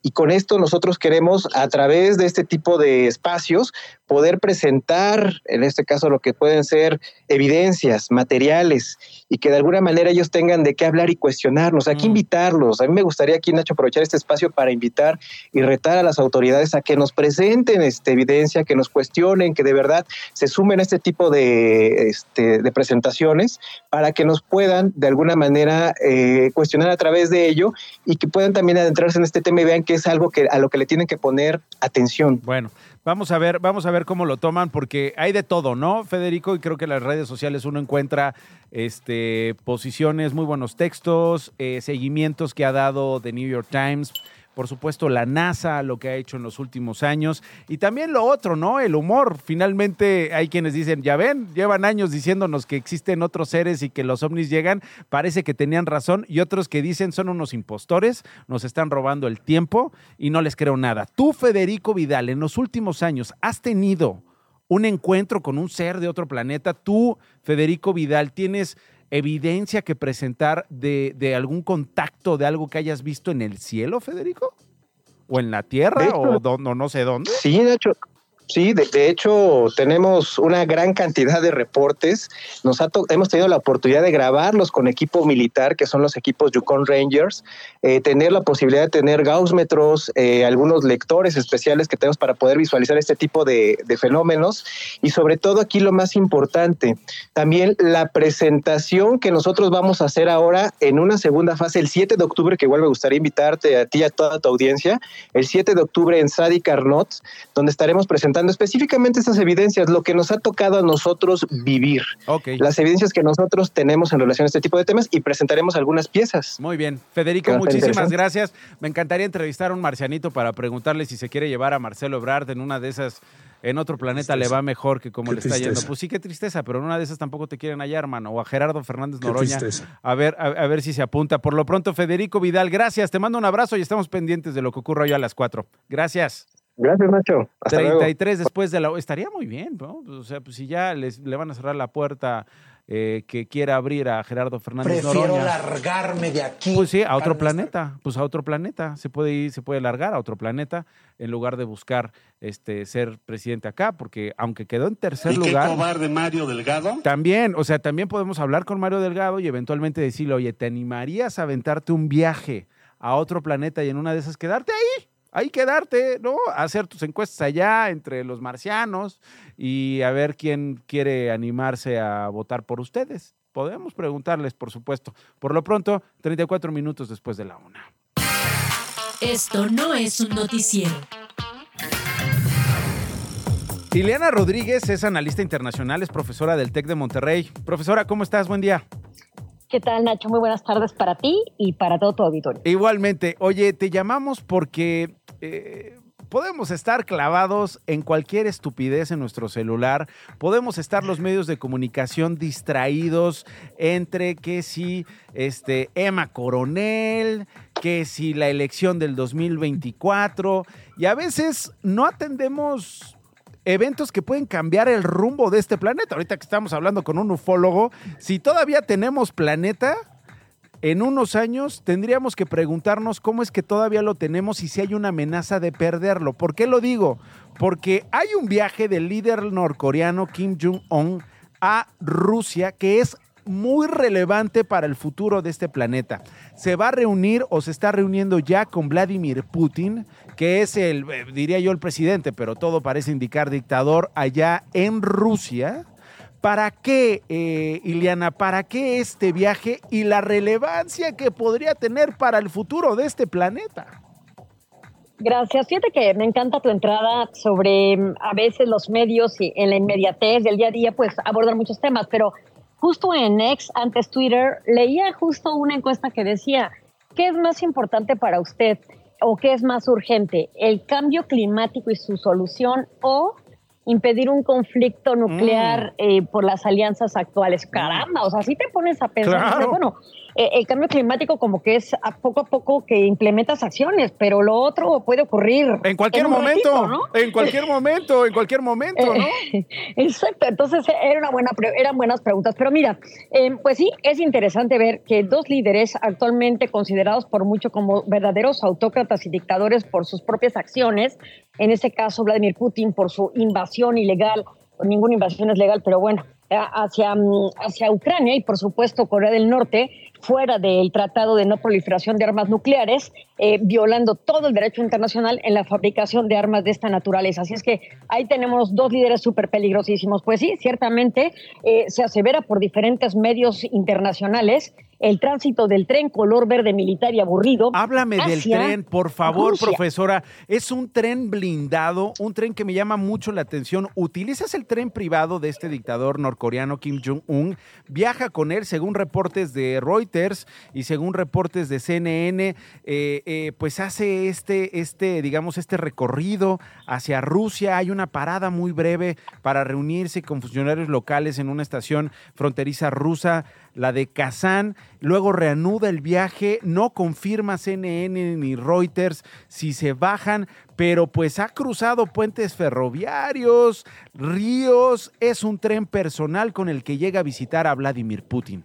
y con esto nosotros queremos a través de este tipo de espacios poder presentar, en este caso, lo que pueden ser evidencias, materiales, y que de alguna manera ellos tengan de qué hablar y cuestionarnos. Hay que mm. invitarlos. A mí me gustaría aquí, Nacho, aprovechar este espacio para invitar y retar a las autoridades a que nos presenten esta evidencia, que nos cuestionen, que de verdad se sumen a este tipo de, este, de presentaciones para que nos puedan de alguna manera eh, cuestionar a través de ello y que puedan también adentrarse en este tema y vean que es algo que, a lo que le tienen que poner atención. Bueno, Vamos a ver, vamos a ver cómo lo toman, porque hay de todo, ¿no, Federico? Y creo que en las redes sociales uno encuentra este, posiciones, muy buenos textos, eh, seguimientos que ha dado The New York Times, por supuesto la NASA, lo que ha hecho en los últimos años y también lo otro, ¿no? El humor. Finalmente hay quienes dicen, ya ven, llevan años diciéndonos que existen otros seres y que los ovnis llegan, parece que tenían razón y otros que dicen son unos impostores, nos están robando el tiempo y no les creo nada. Tú, Federico Vidal, en los últimos años has tenido un encuentro con un ser de otro planeta. Tú, Federico Vidal, tienes evidencia que presentar de, de algún contacto, de algo que hayas visto en el cielo, Federico? ¿O en la tierra? ¿O no, no sé dónde? Sí, de hecho, Sí, de, hecho tenemos una gran cantidad de reportes. Nos hemos tenido la oportunidad de grabarlos con equipo militar, que son los equipos Yukon Rangers, eh, tener la posibilidad de tener gaussmetros, eh, algunos lectores especiales que tenemos para poder visualizar este tipo de, fenómenos y sobre todo aquí lo más importante, también la presentación que nosotros vamos a hacer ahora en una segunda fase el 7 de octubre, que igual me gustaría invitarte a ti y a toda tu audiencia, el 7 de octubre en Sadi Carnot, donde estaremos presentando específicamente estas evidencias, lo que nos ha tocado a nosotros vivir, las evidencias que nosotros tenemos en relación a este tipo de temas y presentaremos algunas piezas. Muy bien. Federico, muchísimas gracias. Me encantaría entrevistar a un marcianito para preguntarle si se quiere llevar a Marcelo Ebrard en una de esas en otro planeta le va mejor que como le está yendo. Pues sí, qué tristeza, pero en una de esas tampoco te quieren hallar, hermano. O a Gerardo Fernández Noroña. A ver, a, ver si se apunta. Por lo pronto, Federico Vidal, gracias. Te mando un abrazo y estamos pendientes de lo que ocurra hoy a las cuatro. Gracias. Gracias, Nacho. Hasta 33 después de la... Estaría muy bien, ¿no? O sea, pues si ya les, le van a cerrar la puerta eh, que quiera abrir a Gerardo Fernández Prefiero largarme de aquí. Pues sí, a otro planeta. Pues a otro planeta. Se puede ir, se puede largar a otro planeta en lugar de buscar este ser presidente acá, porque aunque quedó en tercer ¿Y lugar. ¿Qué cobarde Mario Delgado? También, o sea, también podemos hablar con Mario Delgado y eventualmente decirle, oye, ¿te animarías a aventarte un viaje a otro planeta y en una de esas quedarte ahí? Ahí quedarte, ¿no? Hacer tus encuestas allá entre los marcianos y a ver quién quiere animarse a votar por ustedes. Podemos preguntarles, por supuesto. Por lo pronto, 34 minutos después de la una. Esto no es un noticiero. Liliana Rodríguez es analista internacional, es profesora del TEC de Monterrey. Profesora, ¿cómo estás? Buen día. ¿Qué tal, Nacho? Muy buenas tardes para ti y para todo tu auditorio. Igualmente. Oye, te llamamos porque eh, podemos estar clavados en cualquier estupidez en nuestro celular, podemos estar los medios de comunicación distraídos entre que si este, Emma Coronel, que si la elección del 2024, y a veces no atendemos eventos que pueden cambiar el rumbo de este planeta. Ahorita que estamos hablando con un ufólogo, si todavía tenemos planeta, en unos años tendríamos que preguntarnos cómo es que todavía lo tenemos y si hay una amenaza de perderlo. ¿Por qué lo digo? Porque hay un viaje del líder norcoreano Kim Jong-un a Rusia que es muy relevante para el futuro de este planeta. Se va a reunir o se está reuniendo ya con Vladimir Putin, que es el, eh, diría yo, el presidente, pero todo parece indicar dictador allá en Rusia. ¿Para qué, eh, Iliana? ¿Para qué este viaje y la relevancia que podría tener para el futuro de este planeta? Gracias. Fíjate que me encanta tu entrada sobre mm, a veces los medios y en la inmediatez del día a día, pues abordan muchos temas, pero justo en X, antes Twitter, leía justo una encuesta que decía, ¿qué es más importante para usted o qué es más urgente? ¿El cambio climático y su solución o impedir un conflicto nuclear mm. eh, por las alianzas actuales? Caramba, o sea, si te pones a pensar, bueno, eh, el cambio climático como que es a poco a poco que implementas acciones, pero lo otro puede ocurrir en cualquier momento, ¿no? En cualquier momento, en cualquier momento, ¿no? exacto, entonces era una buena, eran buenas preguntas, pero mira, em, pues sí, es interesante ver que dos líderes actualmente considerados por mucho como verdaderos autócratas y dictadores por sus propias acciones, en este caso Vladimir Putin por su invasión ilegal, ninguna invasión es legal, pero bueno, hacia, mm, hacia Ucrania y por supuesto Corea del Norte, fuera del Tratado de No Proliferación de Armas Nucleares, eh, violando todo el derecho internacional en la fabricación de armas de esta naturaleza. Así es que ahí tenemos dos líderes súper peligrosísimos. Pues sí, ciertamente eh, se asevera por diferentes medios internacionales el tránsito del tren color verde militar y aburrido. Háblame del tren, por favor, Rusia. profesora. Es un tren blindado, un tren que me llama mucho la atención. Utilizas el tren privado de este dictador norcoreano Kim Jong-un, viaja con él, según reportes de Reuters y según reportes de CNN, eh, eh, pues hace este, este, digamos, este recorrido hacia Rusia. Hay una parada muy breve para reunirse con funcionarios locales en una estación fronteriza rusa la de Kazán, luego reanuda el viaje, no confirma CNN ni Reuters si se bajan, pero pues ha cruzado puentes ferroviarios, ríos, es un tren personal con el que llega a visitar a Vladimir Putin.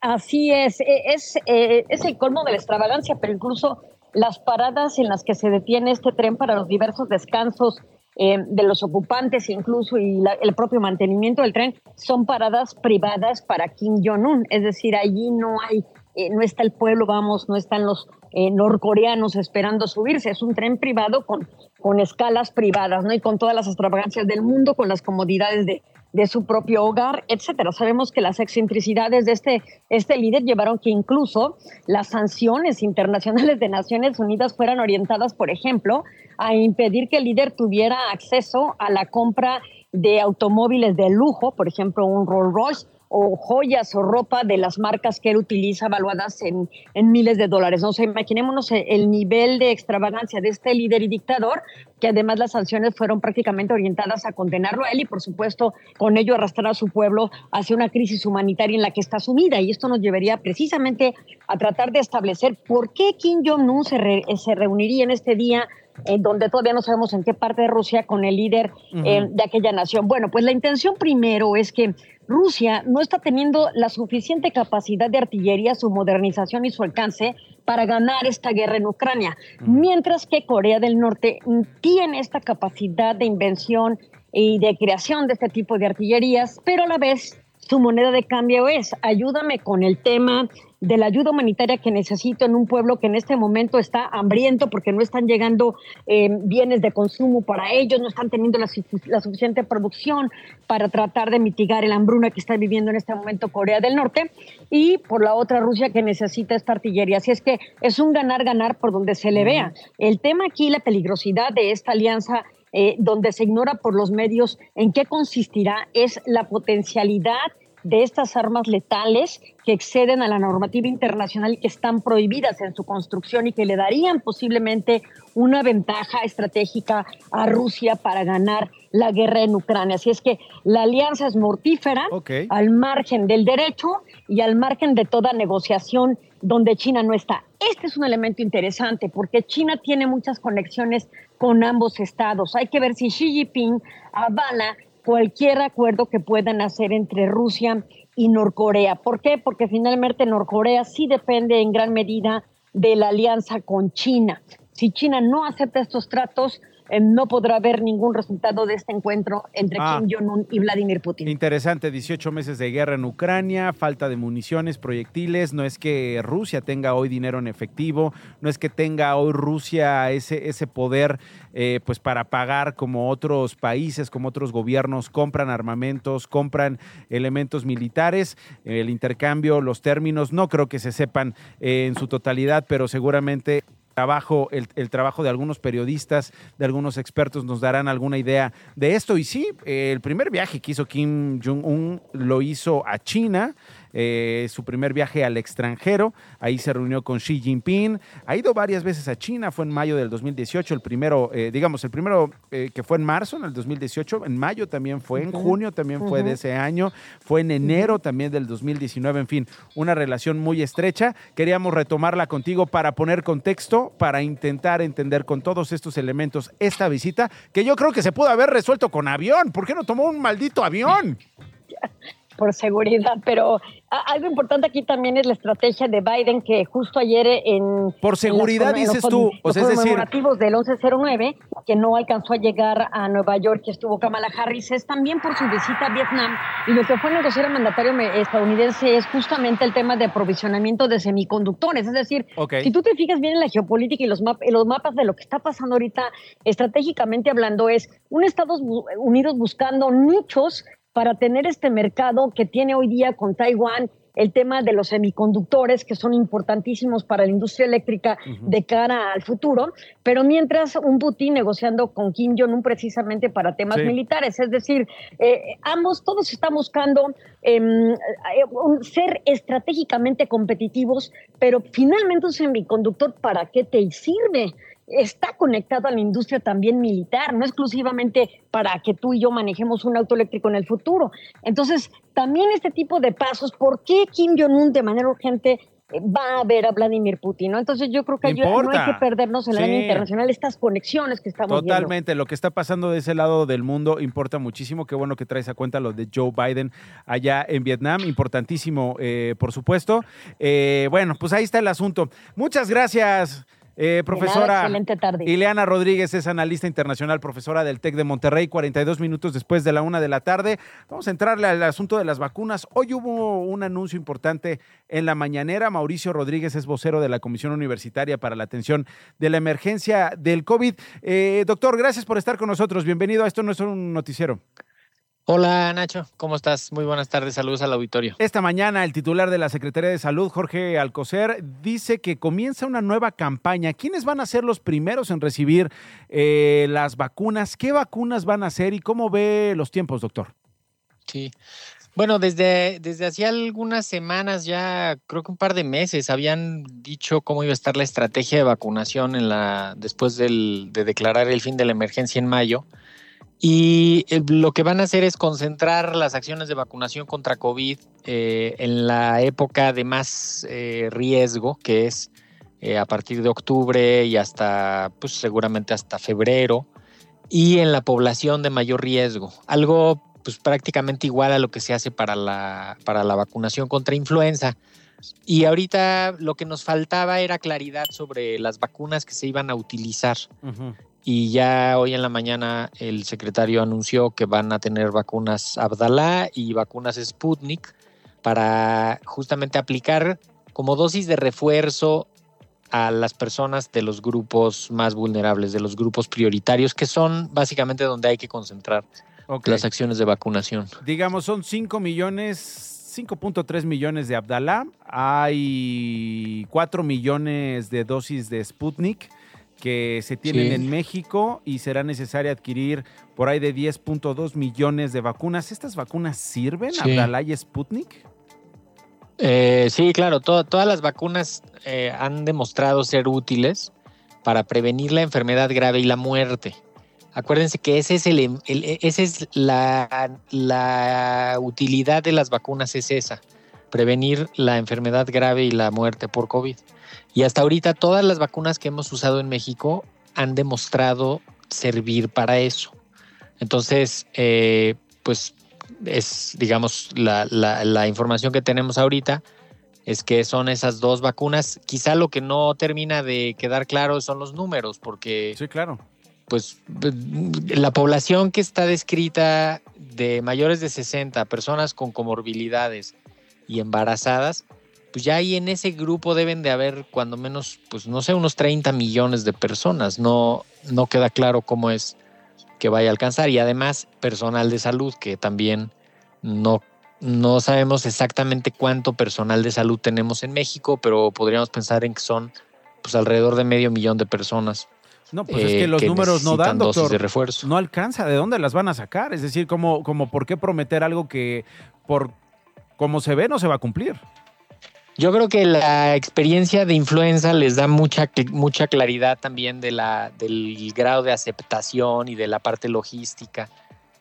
Así es, e- es, eh, es el colmo de la extravagancia, pero incluso las paradas en las que se detiene este tren para los diversos descansos eh, de los ocupantes incluso y la- el propio mantenimiento del tren son paradas privadas para Kim Jong-un, es decir, allí no hay, eh, no está el pueblo, vamos, no están los eh, norcoreanos esperando subirse, es un tren privado con, con escalas privadas, ¿no? Y con todas las extravagancias del mundo, con las comodidades de, de su propio hogar, etcétera. Sabemos que las excentricidades de este, este líder llevaron que incluso las sanciones internacionales de Naciones Unidas fueran orientadas, por ejemplo, a impedir que el líder tuviera acceso a la compra de automóviles de lujo, por ejemplo, un Rolls Royce o joyas o ropa de las marcas que él utiliza evaluadas en, en miles de dólares. ¿no? O sea, imaginémonos el, el nivel de extravagancia de este líder y dictador, que además las sanciones fueron prácticamente orientadas a condenarlo a él y, por supuesto, con ello arrastrar a su pueblo hacia una crisis humanitaria en la que está sumida. Y esto nos llevaría precisamente a tratar de establecer por qué Kim Jong-un se, re- se reuniría en este día eh, donde todavía no sabemos en qué parte de Rusia con el líder eh, de aquella nación. Bueno, pues la intención primero es que Rusia no está teniendo la suficiente capacidad de artillería, su modernización y su alcance para ganar esta guerra en Ucrania, mientras que Corea del Norte tiene esta capacidad de invención y de creación de este tipo de artillerías, pero a la vez su moneda de cambio es ayúdame con el tema de la ayuda humanitaria que necesito en un pueblo que en este momento está hambriento porque no están llegando eh, bienes de consumo para ellos, no están teniendo la, sufi- la suficiente producción para tratar de mitigar el hambruna que está viviendo en este momento Corea del Norte y por la otra Rusia que necesita esta artillería. Así es que es un ganar-ganar por donde se le vea. El tema aquí, la peligrosidad de esta alianza eh, donde se ignora por los medios en qué consistirá, es la potencialidad de estas armas letales que exceden a la normativa internacional y que están prohibidas en su construcción y que le darían posiblemente una ventaja estratégica a Rusia para ganar la guerra en Ucrania. Así es que la alianza es mortífera al margen del derecho y al margen de toda negociación donde China no está. Este es un elemento interesante porque China tiene muchas conexiones con ambos estados. Hay que ver si Xi Jinping avala cualquier acuerdo que puedan hacer entre Rusia y Norcorea. ¿Por qué? Porque finalmente Norcorea sí depende en gran medida de la alianza con China. Si China no acepta estos tratos, eh, no podrá haber ningún resultado de este encuentro entre Ah. Kim Jong-un y Vladimir Putin. Interesante, 18 meses de guerra en Ucrania, falta de municiones, proyectiles, no es que Rusia tenga hoy dinero en efectivo, no es que tenga hoy Rusia ese, ese poder eh, pues para pagar como otros países, como otros gobiernos, compran armamentos, compran elementos militares, el intercambio, los términos, no creo que se sepan eh, en su totalidad, pero seguramente trabajo, el, el trabajo de algunos periodistas, de algunos expertos nos darán alguna idea de esto. Y sí, el primer viaje que hizo Kim Jong-un lo hizo a China, eh, su primer viaje al extranjero, ahí se reunió con Xi Jinping, ha ido varias veces a China, fue en mayo del 2018, el primero, eh, digamos, el primero eh, que fue en marzo, en el 2018, en mayo también fue, en junio también fue de ese año, fue en enero también del 2019, en fin, una relación muy estrecha. Queríamos retomarla contigo para poner contexto, para intentar entender con todos estos elementos esta visita, que yo creo que se pudo haber resuelto con avión. ¿Por qué no tomó un maldito avión? por seguridad, pero algo importante aquí también es la estrategia de Biden que justo ayer en Por en seguridad, en los dices tú, o los sea, es decir- conmemorativos del 1109 que no alcanzó a llegar a Nueva York que estuvo Kamala Harris es también por su visita a Vietnam. Y lo que fue negociar el mandatario estadounidense es justamente el tema de aprovisionamiento de semiconductores, es decir, si tú te fijas bien en la geopolítica y los, map- los mapas de lo que está pasando ahorita estratégicamente hablando es un Estados Unidos buscando nichos para tener este mercado que tiene hoy día con Taiwán el tema de los semiconductores, que son importantísimos para la industria eléctrica de cara al futuro, pero mientras un Putin negociando con Kim Jong-un precisamente para temas militares, es decir, eh, ambos, todos están buscando em, eh, ser estratégicamente competitivos, pero finalmente un semiconductor, ¿para qué te sirve? Está conectado a la industria también militar, no exclusivamente para que tú y yo manejemos un auto eléctrico en el futuro. Entonces, también este tipo de pasos, ¿por qué Kim Jong-un de manera urgente eh, va a ver a Vladimir Putin, ¿no? Entonces yo creo que no hay que perdernos en la línea internacional estas conexiones que estamos viendo. Totalmente, lo que está pasando de ese lado del mundo importa muchísimo. Qué bueno que traes a cuenta lo de Joe Biden allá en Vietnam, importantísimo, eh, por supuesto. Eh, bueno, pues ahí está el asunto. Muchas gracias. Eh, profesora Ileana Rodríguez es analista internacional, profesora del TEC de Monterrey, 42 minutos después de la una de la tarde. Vamos a entrarle al asunto de las vacunas. Hoy hubo un anuncio importante en la mañanera. Mauricio Rodríguez es vocero de la Comisión Universitaria para la Atención de la Emergencia del COVID. Eh, doctor, gracias por estar con nosotros. Bienvenido a esto no es un noticiero. Hola Nacho, ¿cómo estás? Muy buenas tardes, saludos al auditorio. Esta mañana el titular de la Secretaría de Salud, Jorge Alcocer, dice que comienza una nueva campaña. ¿Quiénes van a ser los primeros en recibir eh, las vacunas? ¿Qué vacunas van a ser y cómo ve los tiempos, doctor? Sí, bueno, desde, desde hacía algunas semanas, ya creo que un par de meses, habían dicho cómo iba a estar la estrategia de vacunación en la, después del, de declarar el fin de la emergencia en mayo. Y eh, lo que van a hacer es concentrar las acciones de vacunación contra COVID eh, en la época de más eh, riesgo, que es a partir de octubre y hasta, pues seguramente hasta febrero, y en la población de mayor riesgo. Algo pues prácticamente igual a lo que se hace para la, para la vacunación contra influenza. Y ahorita lo que nos faltaba era claridad sobre las vacunas que se iban a utilizar y ya hoy en la mañana el secretario anunció que van a tener vacunas Abdalá y vacunas Sputnik para justamente aplicar como dosis de refuerzo a las personas de los grupos más vulnerables, de los grupos prioritarios, que son básicamente donde hay que concentrar las acciones de vacunación. Digamos, son 5 millones, 5.3 millones de Abdalá, hay 4 millones de dosis de Sputnik que se tienen en México y será necesario adquirir por ahí de 10.2 millones de vacunas. ¿Estas vacunas sirven, a Abdalá y Sputnik? Eh, sí, claro, todas las vacunas eh, han demostrado ser útiles para prevenir la enfermedad grave y la muerte. Acuérdense que ese es el, ese es la, la utilidad de las vacunas es esa, prevenir la enfermedad grave y la muerte por COVID. Y hasta ahorita todas las vacunas que hemos usado en México han demostrado servir para eso. Entonces, eh, pues es, digamos, la, información que tenemos ahorita es que son esas dos vacunas. Quizá lo que no termina de quedar claro son los números, porque... Sí, claro. Pues la población que está descrita de mayores de 60, personas con comorbilidades y embarazadas, pues ya ahí en ese grupo deben de haber cuando menos, pues no sé, unos 30 millones de personas. No, no queda claro cómo es que vaya a alcanzar. Y además personal de salud, que también no, no sabemos exactamente cuánto personal de salud tenemos en México, pero podríamos pensar en que son pues alrededor de medio millón de personas. No, pues es que eh, los números no dan, doctor. De refuerzo. No alcanza. ¿De dónde las van a sacar? Es decir, como, como por qué prometer algo que por como se ve no se va a cumplir. Yo creo que la experiencia de influenza les da mucha, mucha claridad también de la, del grado de aceptación y de la parte logística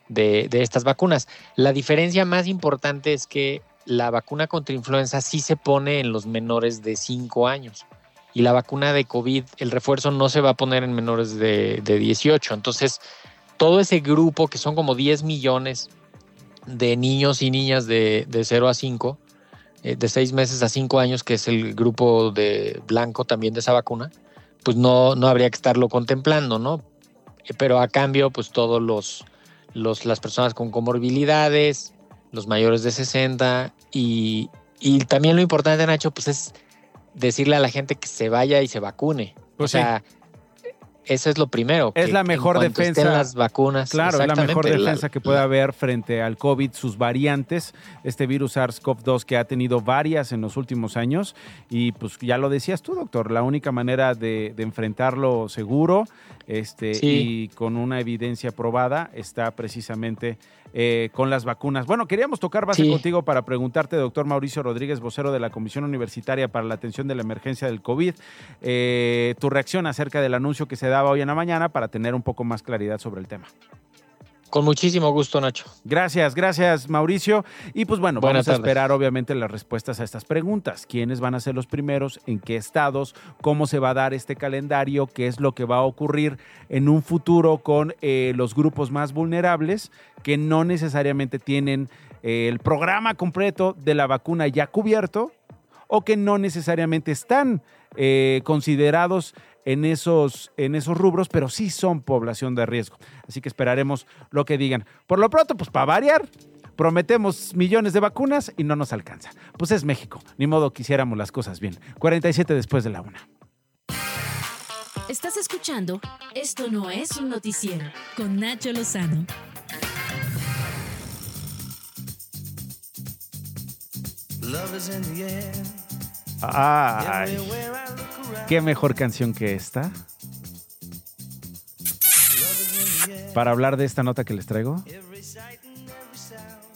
de, estas vacunas. La diferencia más importante es que la vacuna contra influenza sí se pone en los menores de 5 años y la vacuna de COVID, el refuerzo no se va a poner en menores de, de 18. Entonces, todo ese grupo, que son como 10 millones de niños y niñas de, de 0 a 5, eh, de seis meses a cinco años, que es el grupo de blanco también de esa vacuna, pues no, no habría que estarlo contemplando, ¿no? Eh, pero a cambio, pues todos los, los las personas con comorbilidades, los mayores de 60 y, y también lo importante, Nacho, pues es decirle a la gente que se vaya y se vacune. Pues o sea, Eso es lo primero. Es que la mejor en defensa. estén las vacunas. Claro, es la mejor la- defensa que puede haber frente al COVID, sus variantes, este virus SARS-CoV-2 que ha tenido varias en los últimos años. Y pues ya lo decías tú, doctor, la única manera de, de enfrentarlo seguro este, Sí. y con una evidencia probada está precisamente eh, con las vacunas. Bueno, queríamos tocar base Sí. contigo para preguntarte, doctor Mauricio Rodríguez, vocero de la Comisión Universitaria para la Atención de la Emergencia del COVID, eh, tu reacción acerca del anuncio que se daba hoy en la mañana para tener un poco más claridad sobre el tema. Con muchísimo gusto, Nacho. Gracias, gracias Mauricio. Y pues bueno, Buenas vamos a esperar obviamente las respuestas a estas preguntas. ¿Quiénes van a ser los primeros? ¿En qué estados? ¿Cómo se va a dar este calendario? ¿Qué es lo que va a ocurrir en un futuro con eh, los grupos más vulnerables que no necesariamente tienen eh, el programa completo de la vacuna ya cubierto o que no necesariamente están eh, considerados en esos, en esos rubros, pero sí son población de riesgo. Así que esperaremos lo que digan. Por lo pronto, pues para variar, prometemos millones de vacunas y no nos alcanza. Pues es México, ni modo que hiciéramos las cosas bien. 47 después de la una. Estás escuchando Esto no es un noticiero con Nacho Lozano. Ay, qué mejor canción que esta. Para hablar de esta nota que les traigo.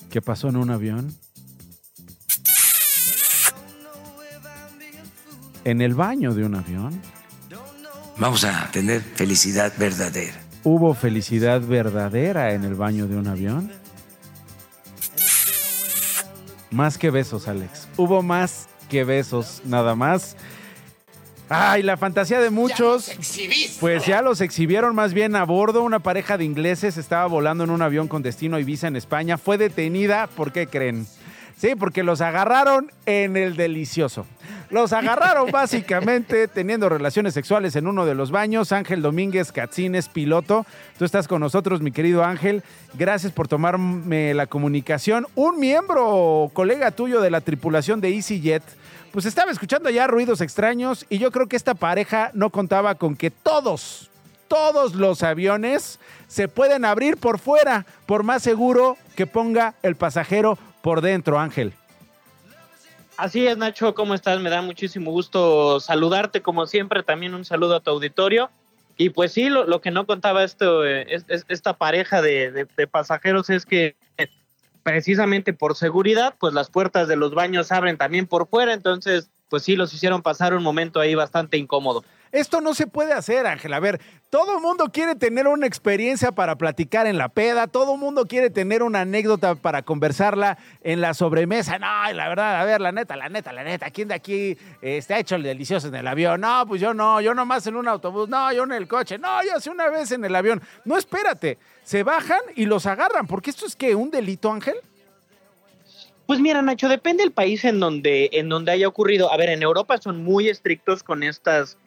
¿Qué pasó en un avión? En el baño de un avión Vamos a tener felicidad verdadera. hubo felicidad verdadera en el baño de un avión. Más que besos, Alex. Hubo más que besos, nada más. Ay, la fantasía de muchos. Pues ya los exhibieron más bien a bordo. Una pareja de ingleses estaba volando en un avión con destino a Ibiza en España. Fue detenida, ¿por qué creen? Sí, porque los agarraron en el delicioso. Los agarraron básicamente teniendo relaciones sexuales en uno de los baños. Ángel Domínguez Catzines, piloto. Tú estás con nosotros, mi querido Ángel. Gracias por tomarme la comunicación. Un miembro, colega tuyo de la tripulación de EasyJet, pues estaba escuchando ya ruidos extraños y yo creo que esta pareja no contaba con que todos, todos los aviones se pueden abrir por fuera, por más seguro que ponga el pasajero por dentro, Ángel. Así es, Nacho, ¿cómo estás? Me da muchísimo gusto saludarte, como siempre, también un saludo a tu auditorio. Y pues sí, lo, que no contaba esto, eh, es- es- esta pareja de, pasajeros es que precisamente por seguridad, pues las puertas de los baños abren también por fuera, entonces pues sí, los hicieron pasar un momento ahí bastante incómodo. Esto no se puede hacer, Ángel. A ver, todo mundo quiere tener una experiencia para platicar en la peda, todo mundo quiere tener una anécdota para conversarla en la sobremesa. No, la verdad, a ver, la neta, la neta, la neta, ¿quién de aquí este, ha hecho el delicioso en el avión? No, pues yo no, yo nomás en un autobús, no, yo en el coche, no, yo hace una vez en el avión. No, espérate, se bajan y los agarran, porque esto es que un delito, Ángel. Pues mira, Nacho, depende del país en donde, en donde haya ocurrido. A ver, en Europa son muy estrictos con estas,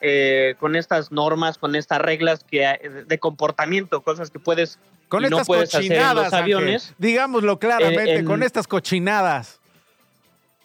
eh, con estas normas, con estas reglas que de comportamiento, cosas que puedes Con y no estas puedes hacer en cochinadas, Ángel. aviones. Digámoslo claramente, Eh, en- con estas cochinadas.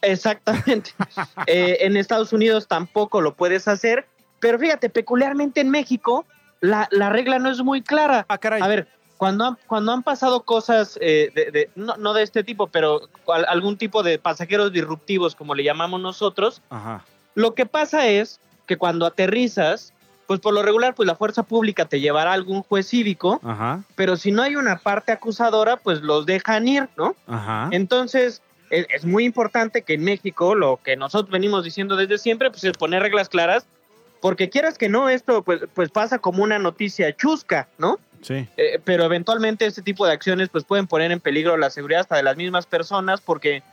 Exactamente. Eh, en Estados Unidos tampoco lo puedes hacer, pero fíjate, peculiarmente en México la, la regla no es muy clara. A ver, cuando han, cuando han pasado cosas, eh, de, de- no, no de este tipo, pero al- algún tipo de pasajeros disruptivos, como le llamamos nosotros, Ajá. lo que pasa es que cuando aterrizas, pues por lo regular, pues la fuerza pública te llevará a algún juez cívico, Ajá. pero si no hay una parte acusadora, pues los dejan ir, ¿no? Ajá. Entonces, es, es muy importante que en México, lo que nosotros venimos diciendo desde siempre, pues es poner reglas claras, porque quieras que no, esto pues, pues pasa como una noticia chusca, ¿no? Sí. Eh, pero eventualmente este tipo de acciones pues pueden poner en peligro la seguridad hasta de las mismas personas, porque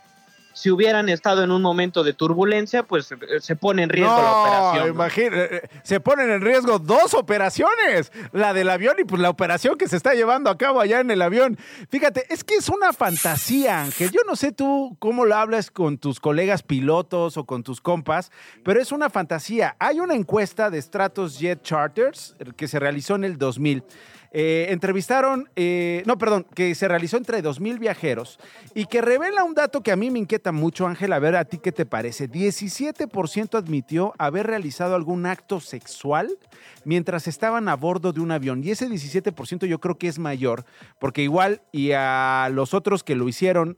si hubieran estado en un momento de turbulencia, pues eh, se pone en riesgo la operación. ¿no? imagina- eh, se ponen en riesgo dos operaciones, la del avión y pues la operación que se está llevando a cabo allá en el avión. Fíjate, es que es una fantasía, Ángel. Yo no sé tú cómo lo hablas con tus colegas pilotos o con tus compas, pero es una fantasía. Hay una encuesta de Stratos Jet Charters eh, que se realizó en el 2000. Eh, entrevistaron, eh, no, perdón, que se realizó entre 2.000 viajeros y que revela un dato que a mí me inquieta mucho, Ángel, a ver a ti qué te parece. 17% admitió haber realizado algún acto sexual mientras estaban a bordo de un avión. Y ese 17% yo creo que es mayor, porque igual y a los otros que lo hicieron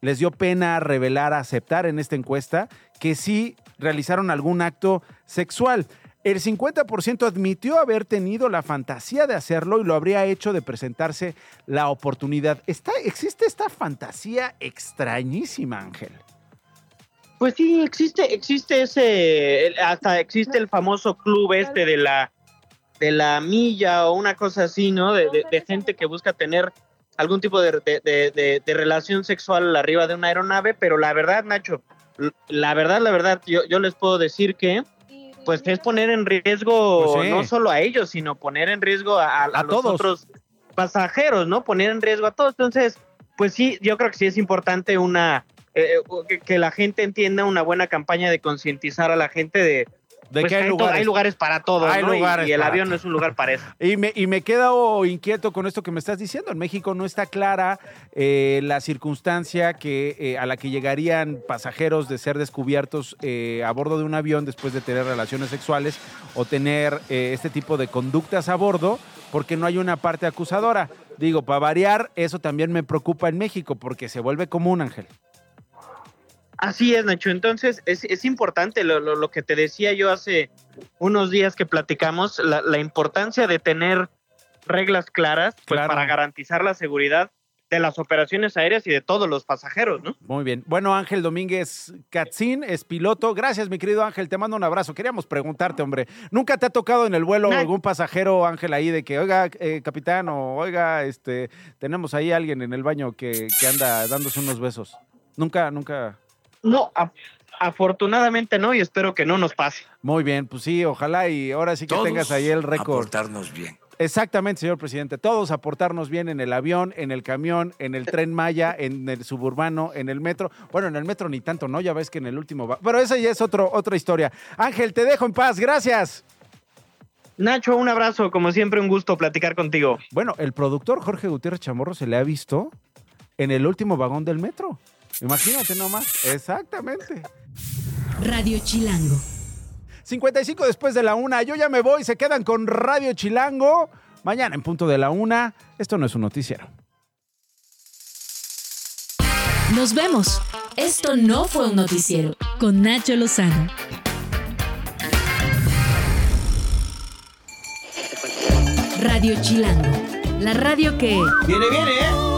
les dio pena revelar, aceptar en esta encuesta que sí realizaron algún acto sexual. El 50% admitió haber tenido la fantasía de hacerlo y lo habría hecho de presentarse la oportunidad. Está, ¿Existe esta fantasía extrañísima, Ángel? Pues sí, existe, existe ese, hasta existe el famoso club este de la, de la milla o una cosa así, ¿no? De, gente que busca tener algún tipo de, relación sexual arriba de una aeronave, pero la verdad, Nacho, la verdad, la verdad, yo les puedo decir que pues es poner en riesgo Pues sí. no solo a ellos, sino poner en riesgo a, a- a los todos. otros pasajeros, ¿no? Poner en riesgo a todos. Entonces, pues sí, yo creo que sí es importante una eh, que, que la gente entienda una buena campaña de concientizar a la gente de, De pues, que hay lugares. hay lugares para Hay ¿no? Y- lugares y, el avión no es un lugar para eso. Y me, y me quedo inquieto con esto que me estás diciendo. En México no está clara eh, la circunstancia que, eh, a la que llegarían pasajeros de ser descubiertos eh, a bordo de un avión después de tener relaciones sexuales o tener este tipo de conductas a bordo, porque no hay una parte acusadora. Digo, para variar, eso también me preocupa en México, porque se vuelve común, Ángel. Así es, Nacho. Entonces, es, es importante lo, lo- lo que te decía yo hace unos días que platicamos, la, la importancia de tener reglas claras pues, Claro. para garantizar la seguridad de las operaciones aéreas y de todos los pasajeros, ¿no? Muy bien. Bueno, Ángel Domínguez Catzín es piloto. Gracias, mi querido Ángel. Te mando un abrazo. Queríamos preguntarte, hombre. ¿Nunca te ha tocado en el vuelo algún pasajero, Ángel, ahí de que, oiga, eh, capitán, o oiga, este, tenemos ahí alguien en el baño que, que anda dándose unos besos? Nunca, nunca. No, a- afortunadamente no, y espero que no nos pase. Muy bien, pues sí, ojalá y ahora sí que Todos tengas ahí el récord. Aportarnos bien. Exactamente, señor presidente. Todos aportarnos bien en el avión, en el camión, en el tren Maya, en el suburbano, en el metro. Bueno, en el metro ni tanto, ¿no? Ya ves que en el último va. Pero esa ya es otro, otra historia. Ángel, te dejo en paz. Gracias. Nacho, un abrazo, como siempre, un gusto platicar contigo. Bueno, el productor Jorge Gutiérrez Chamorro se le ha visto en el último vagón del metro. Imagínate nomás. Exactamente. Radio Chilango. 55 después de la una. Yo ya me voy. Se quedan con Radio Chilango. Mañana en punto de la una. Esto no es un noticiero. Nos vemos. Esto no fue un noticiero. Con Nacho Lozano. Radio Chilango. La radio que... Viene, viene, ¿eh?